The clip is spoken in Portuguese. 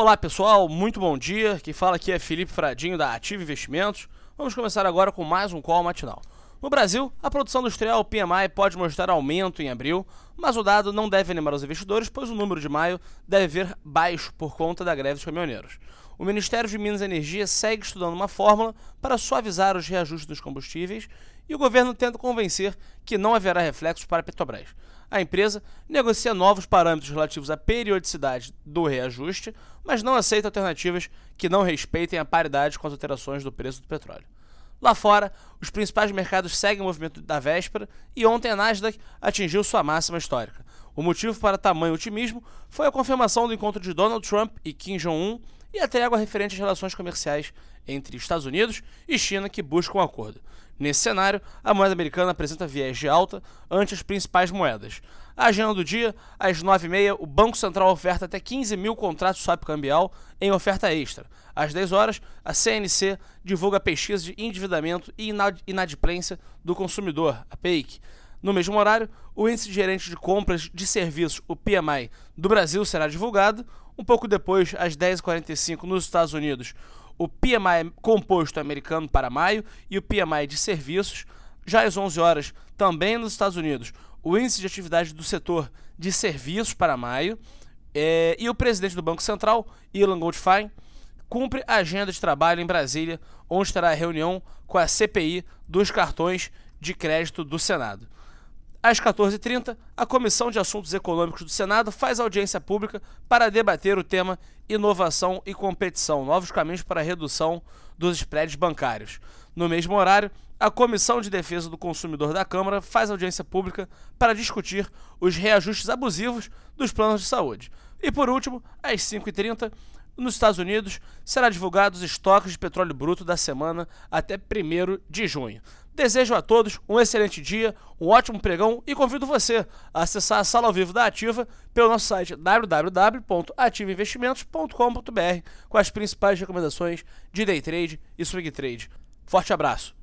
Olá pessoal, muito bom dia. Quem fala aqui é Felipe Fradinho da Ativa Investimentos. Vamos começar agora com mais um call matinal. No Brasil, a produção industrial PMI pode mostrar aumento em abril, mas o dado não deve animar os investidores, pois o número de maio deve vir baixo por conta da greve dos caminhoneiros. O Ministério de Minas e Energia segue estudando uma fórmula para suavizar os reajustes dos combustíveis e o governo tenta convencer que não haverá reflexos para a Petrobras. A empresa negocia novos parâmetros relativos à periodicidade do reajuste, mas não aceita alternativas que não respeitem a paridade com as alterações do preço do petróleo. Lá fora, os principais mercados seguem o movimento da véspera e ontem a Nasdaq atingiu sua máxima histórica. O motivo para tamanho otimismo foi a confirmação do encontro de Donald Trump e Kim Jong-un e a trégua referente às relações comerciais entre Estados Unidos e China que buscam um acordo. Nesse cenário, a moeda americana apresenta viés de alta ante as principais moedas. A agenda do dia, às 9h30, o Banco Central oferta até 15 mil contratos swap cambial em oferta extra. Às 10 horas, a CNC divulga a pesquisa de endividamento e inadimplência do consumidor, a PEIC. No mesmo horário, o índice gerente de compras de serviços, o PMI, do Brasil será divulgado. Um pouco depois, às 10h45, nos Estados Unidos, o PMI composto americano para maio e o PMI de serviços. Já às 11 horas, também nos Estados Unidos, o índice de atividade do setor de serviços para maio. É, e o presidente do Banco Central, Ilan Goldfein, cumpre a agenda de trabalho em Brasília, onde terá a reunião com a CPI dos cartões de crédito do Senado. Às 14h30, a Comissão de Assuntos Econômicos do Senado faz audiência pública para debater o tema Inovação e Competição Novos Caminhos para a Redução dos Spreads Bancários. No mesmo horário, a Comissão de Defesa do Consumidor da Câmara faz audiência pública para discutir os reajustes abusivos dos planos de saúde. E por último, às 5h30, nos Estados Unidos, será divulgados os estoques de petróleo bruto da semana até 1 de junho. Desejo a todos um excelente dia, um ótimo pregão e convido você a acessar a sala ao vivo da Ativa pelo nosso site www.ativainvestimentos.com.br com as principais recomendações de day trade e swing trade. Forte abraço!